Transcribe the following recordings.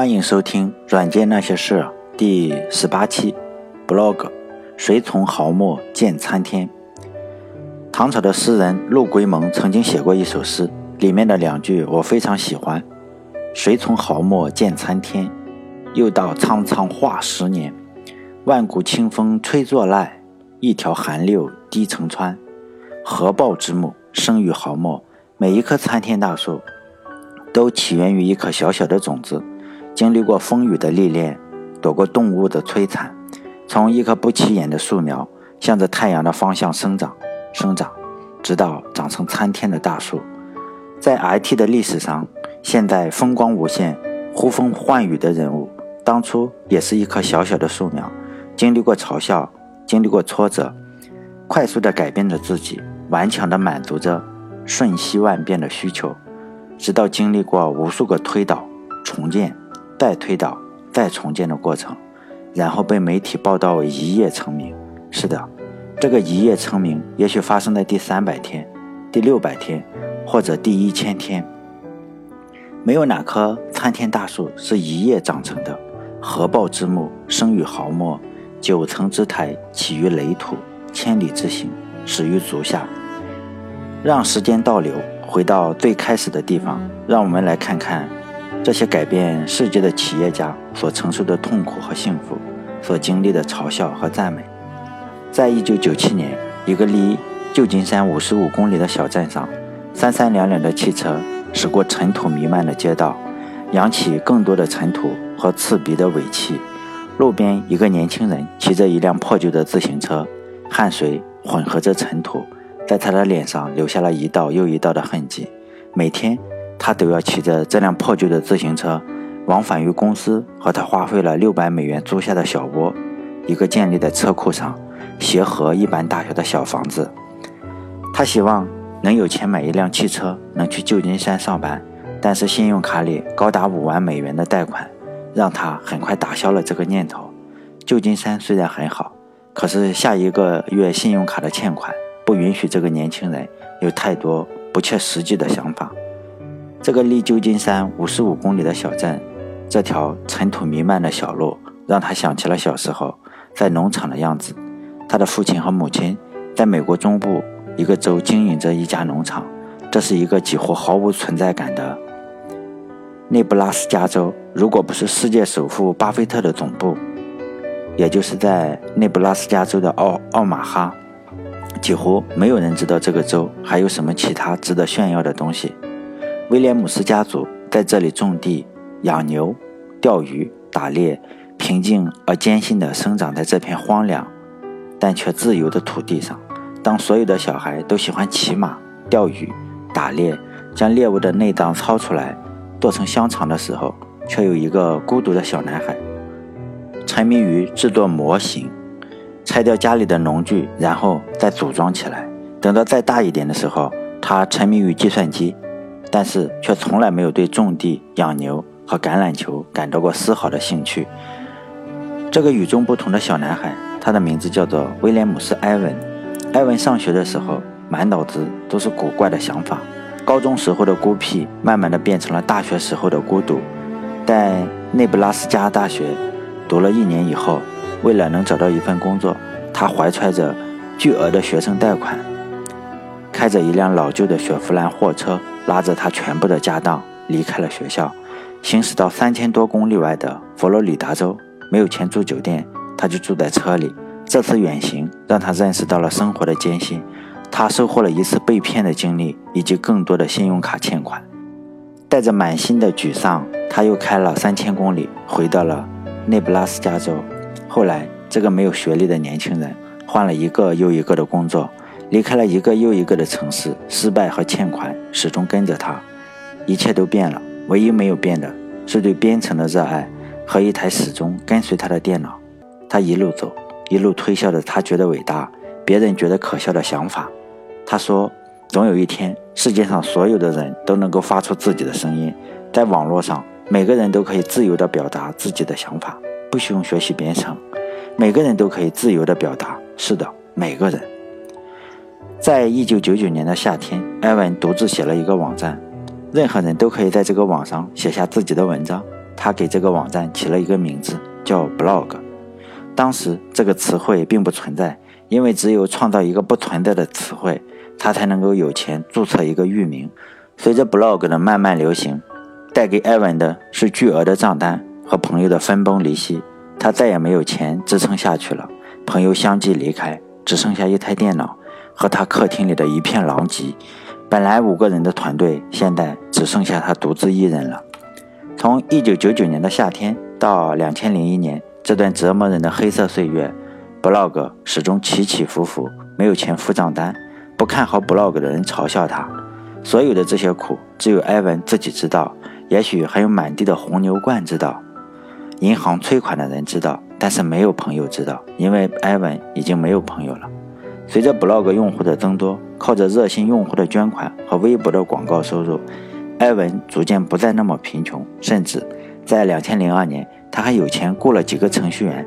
欢迎收听《软件那些事》第十八期，blog。谁从毫末见参天？唐朝的诗人陆龟蒙曾经写过一首诗，里面的两句我非常喜欢：“谁从毫末见参天？又到苍苍化十年。万古清风吹作濑，一条寒柳低成川。合抱之木，生于毫末。每一棵参天大树，都起源于一颗小小的种子。”经历过风雨的历练，躲过动物的摧残，从一棵不起眼的树苗，向着太阳的方向生长、生长，直到长成参天的大树。在 IT 的历史上，现在风光无限、呼风唤雨的人物，当初也是一棵小小的树苗，经历过嘲笑，经历过挫折，快速的改变着自己，顽强的满足着瞬息万变的需求，直到经历过无数个推倒、重建。再推倒、再重建的过程，然后被媒体报道一夜成名。是的，这个一夜成名，也许发生在第三百天、第六百天，或者第一千天。没有哪棵参天大树是一夜长成的。合抱之木，生于毫末；九层之台，起于垒土；千里之行，始于足下。让时间倒流，回到最开始的地方，让我们来看看。这些改变世界的企业家所承受的痛苦和幸福，所经历的嘲笑和赞美，在一九九七年，一个离旧金山五十五公里的小镇上，三三两两的汽车驶过尘土弥漫的街道，扬起更多的尘土和刺鼻的尾气。路边，一个年轻人骑着一辆破旧的自行车，汗水混合着尘土，在他的脸上留下了一道又一道的痕迹。每天。他都要骑着这辆破旧的自行车，往返于公司和他花费了六百美元租下的小窝，一个建立在车库上、鞋盒一般大小的小房子。他希望能有钱买一辆汽车，能去旧金山上班，但是信用卡里高达五万美元的贷款，让他很快打消了这个念头。旧金山虽然很好，可是下一个月信用卡的欠款不允许这个年轻人有太多不切实际的想法。这个离旧金山五十五公里的小镇，这条尘土弥漫的小路，让他想起了小时候在农场的样子。他的父亲和母亲在美国中部一个州经营着一家农场，这是一个几乎毫无存在感的内布拉斯加州。如果不是世界首富巴菲特的总部，也就是在内布拉斯加州的奥奥马哈，几乎没有人知道这个州还有什么其他值得炫耀的东西。威廉姆斯家族在这里种地、养牛、钓鱼、打猎，平静而艰辛地生长在这片荒凉但却自由的土地上。当所有的小孩都喜欢骑马、钓鱼、打猎，将猎物的内脏掏出来剁成香肠的时候，却有一个孤独的小男孩，沉迷于制作模型，拆掉家里的农具，然后再组装起来。等到再大一点的时候，他沉迷于计算机。但是却从来没有对种地、养牛和橄榄球感到过丝毫的兴趣。这个与众不同的小男孩，他的名字叫做威廉姆斯·埃文。埃文上学的时候，满脑子都是古怪的想法。高中时候的孤僻，慢慢的变成了大学时候的孤独。在内布拉斯加大学读了一年以后，为了能找到一份工作，他怀揣着巨额的学生贷款，开着一辆老旧的雪佛兰货车。拉着他全部的家当离开了学校，行驶到三千多公里外的佛罗里达州。没有钱住酒店，他就住在车里。这次远行让他认识到了生活的艰辛，他收获了一次被骗的经历，以及更多的信用卡欠款。带着满心的沮丧，他又开了三千公里，回到了内布拉斯加州。后来，这个没有学历的年轻人换了一个又一个的工作。离开了一个又一个的城市，失败和欠款始终跟着他。一切都变了，唯一没有变的是对编程的热爱和一台始终跟随他的电脑。他一路走，一路推销着他觉得伟大、别人觉得可笑的想法。他说：“总有一天，世界上所有的人都能够发出自己的声音，在网络上，每个人都可以自由地表达自己的想法，不需要学习编程。每个人都可以自由地表达。是的，每个人。”在一九九九年的夏天，艾文独自写了一个网站，任何人都可以在这个网上写下自己的文章。他给这个网站起了一个名字，叫 blog。当时这个词汇并不存在，因为只有创造一个不存在的词汇，他才能够有钱注册一个域名。随着 blog 的慢慢流行，带给艾文的是巨额的账单和朋友的分崩离析，他再也没有钱支撑下去了。朋友相继离开，只剩下一台电脑和他客厅里的一片狼藉。本来五个人的团队，现在只剩下他独自一人了。从一九九九年的夏天到两千零一年这段折磨人的黑色岁月，blog 始终起起伏伏，没有钱付账单，不看好 blog 的人嘲笑他。所有的这些苦，只有艾文自己知道，也许还有满地的红牛罐知道，银行催款的人知道，但是没有朋友知道，因为艾文已经没有朋友了。随着 blog 用户的增多，靠着热心用户的捐款和微博的广告收入，埃文逐渐不再那么贫穷。甚至在2002年，他还有钱雇了几个程序员，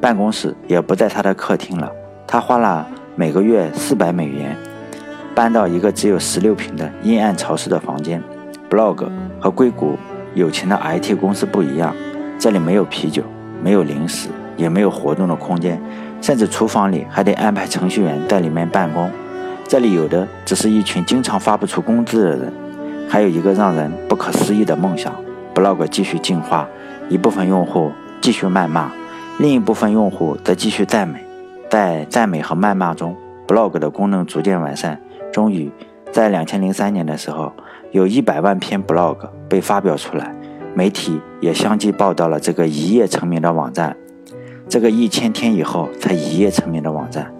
办公室也不在他的客厅了。他花了每个月400美元，搬到一个只有16平的阴暗潮湿的房间。blog 和硅谷有钱的 IT 公司不一样，这里没有啤酒，没有零食，也没有活动的空间。甚至厨房里还得安排程序员在里面办公，这里有的只是一群经常发不出工资的人，还有一个让人不可思议的梦想：blog 继续进化，一部分用户继续谩骂，另一部分用户则继续赞美。在赞美和谩骂中，blog 的功能逐渐完善。终于，在两千零三年的时候，有一百万篇 blog 被发表出来，媒体也相继报道了这个一夜成名的网站。这个一千天以后才一夜成名的网站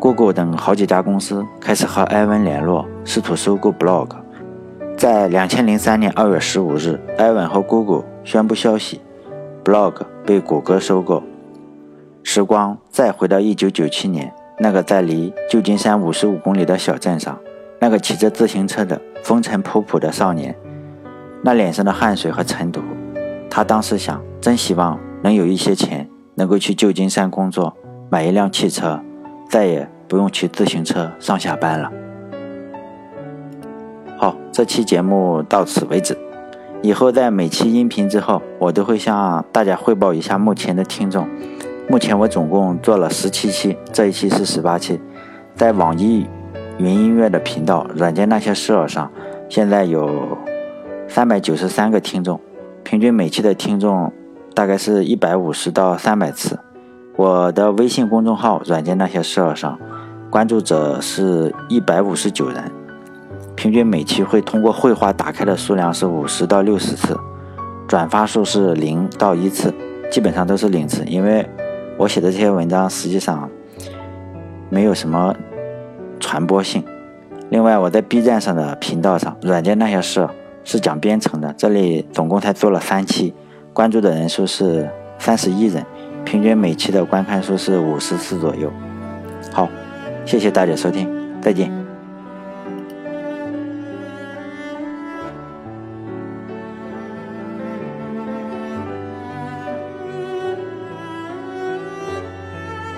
，Google 等好几家公司开始和埃文联络，试图收购 Blog。在两千零三年二月十五日，埃文和 Google 宣布消息，Blog 被谷歌收购。时光再回到一九九七年，那个在离旧金山五十五公里的小镇上，那个骑着自行车的风尘仆仆的少年，那脸上的汗水和尘土，他当时想，真希望能有一些钱。能够去旧金山工作，买一辆汽车，再也不用骑自行车上下班了。好，这期节目到此为止。以后在每期音频之后，我都会向大家汇报一下目前的听众。目前我总共做了十七期，这一期是十八期。在网易云音乐的频道《软件那些事儿》上，现在有三百九十三个听众，平均每期的听众。大概是一百五十到三百次。我的微信公众号“软件那些事儿”上，关注者是一百五十九人，平均每期会通过绘画打开的数量是五十到六十次，转发数是零到一次，基本上都是零次。因为我写的这些文章实际上没有什么传播性。另外，我在 B 站上的频道上，“软件那些事”是讲编程的，这里总共才做了三期。关注的人数是三十一人，平均每期的观看数是五十次左右。好，谢谢大家收听，再见。